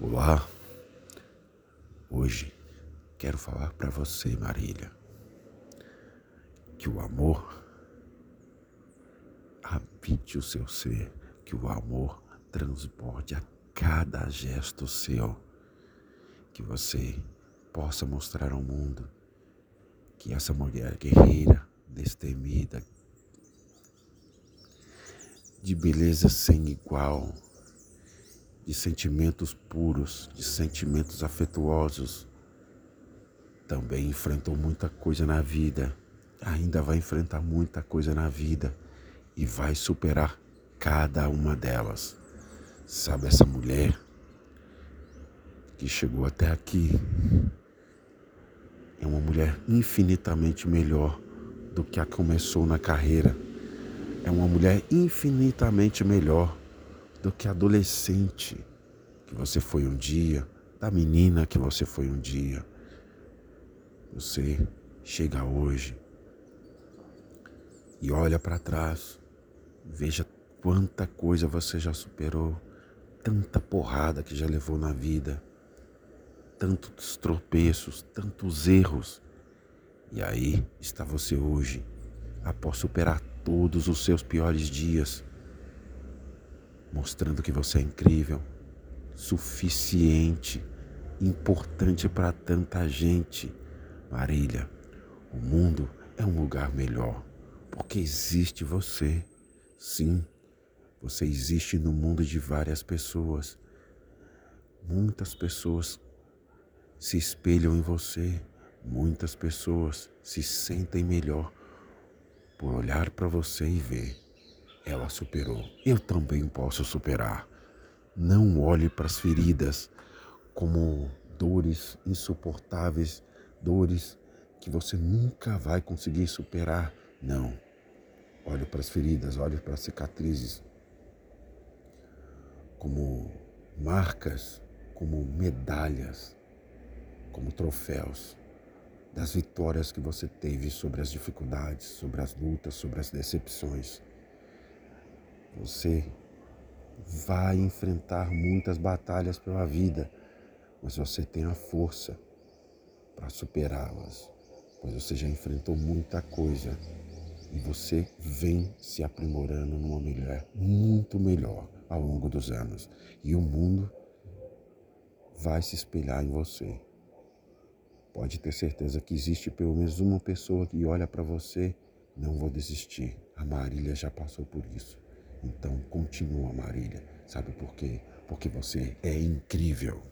Olá, hoje quero falar para você, Marília, que o amor habite o seu ser, que o amor transborde a cada gesto seu, que você possa mostrar ao mundo que essa mulher guerreira, destemida, de beleza sem igual, de sentimentos puros, de sentimentos afetuosos. Também enfrentou muita coisa na vida, ainda vai enfrentar muita coisa na vida e vai superar cada uma delas. Sabe essa mulher que chegou até aqui? É uma mulher infinitamente melhor do que a começou na carreira. É uma mulher infinitamente melhor do que adolescente que você foi um dia, da menina que você foi um dia. Você chega hoje e olha para trás, veja quanta coisa você já superou, tanta porrada que já levou na vida, tantos tropeços, tantos erros. E aí está você hoje, após superar todos os seus piores dias mostrando que você é incrível, suficiente, importante para tanta gente. Marília, o mundo é um lugar melhor porque existe você. Sim, você existe no mundo de várias pessoas. Muitas pessoas se espelham em você. Muitas pessoas se sentem melhor por olhar para você e ver ela superou. Eu também posso superar. Não olhe para as feridas como dores insuportáveis, dores que você nunca vai conseguir superar. Não. Olhe para as feridas, olhe para as cicatrizes como marcas, como medalhas, como troféus das vitórias que você teve sobre as dificuldades, sobre as lutas, sobre as decepções. Você vai enfrentar muitas batalhas pela vida, mas você tem a força para superá-las, pois você já enfrentou muita coisa e você vem se aprimorando numa mulher muito melhor ao longo dos anos. E o mundo vai se espelhar em você. Pode ter certeza que existe pelo menos uma pessoa que olha para você, não vou desistir. A Marília já passou por isso. Então continua, Marília. Sabe por quê? Porque você é incrível.